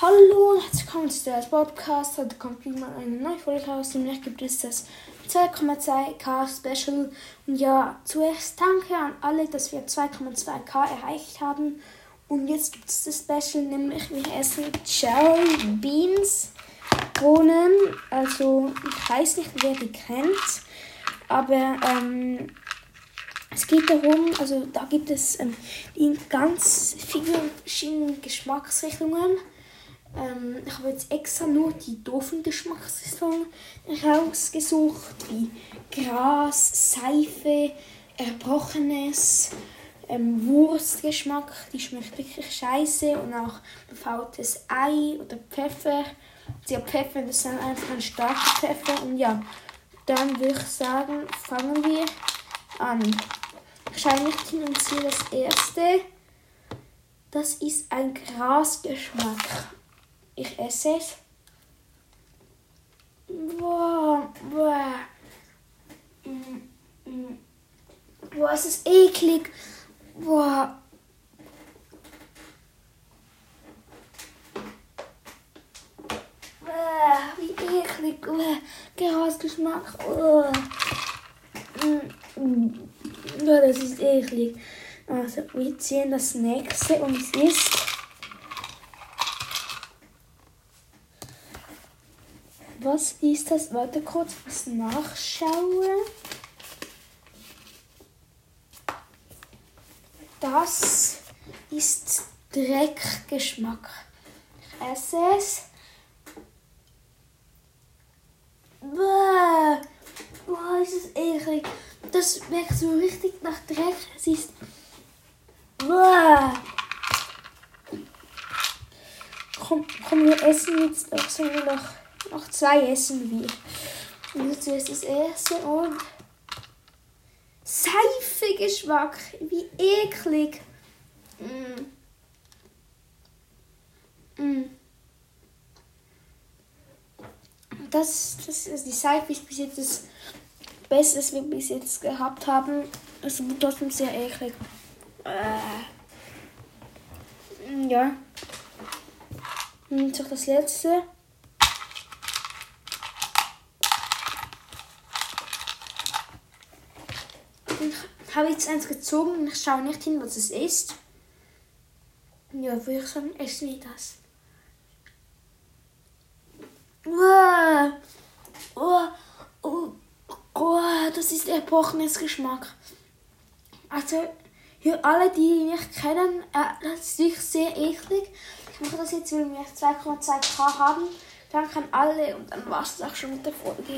Hallo und herzlich willkommen zu der Podcast. Heute kommt wieder mal eine neue Folge raus. Nämlich gibt es das 2,2K Special. Und ja, zuerst danke an alle, dass wir 2,2K erreicht haben. Und jetzt gibt es das Special, nämlich wir essen Cherry Beans Bohnen. Also ich weiß nicht, wer die kennt. Aber ähm, es geht darum, also da gibt es ähm, in ganz vielen verschiedenen Geschmacksrichtungen. Ähm, ich habe jetzt extra nur die doofen Geschmacksrichtungen rausgesucht, wie Gras, Seife, Erbrochenes, ähm, Wurstgeschmack, die schmeckt wirklich scheiße und auch befaultes Ei oder Pfeffer. Der Pfeffer, das ist einfach ein starker Pfeffer und ja, dann würde ich sagen, fangen wir an. Wahrscheinlich kennen Sie das erste. Das ist ein Grasgeschmack. Ich esse es. Boah, boah. Boah, es ist eklig. Boah. Wie eklig. Boah. Grasgeschmack. Boah. Das ist eklig. Also, wir ziehen das nächste und es ist Was ist das? Warte kurz, was nachschauen. Das ist Dreckgeschmack. Ich esse es. Bäh. Boah, ist es eklig. Das schmeckt so richtig nach Dreck. Es ist. Bäh. Komm, komm, wir essen jetzt noch so noch. Noch zwei essen wir. Und jetzt zuerst das erste und. Seifegeschmack. Wie eklig. Mm. Mm. Das, das ist die Seife ist bis jetzt das Beste, was wir bis jetzt gehabt haben. Es ist trotzdem sehr eklig. Äh. Ja. Und jetzt auch das letzte. Ich habe jetzt eins gezogen und ich schaue nicht hin, was es ist. Ja, würde ich sagen, essen wir das. Wow. Oh, oh, oh, das ist erbrochenes Geschmack. Also, für alle, die mich kennen, äh, das ist wirklich sehr eklig. Ich mache das jetzt, weil wir 2,2k haben. Danke an alle und dann war es auch schon mit der Folge.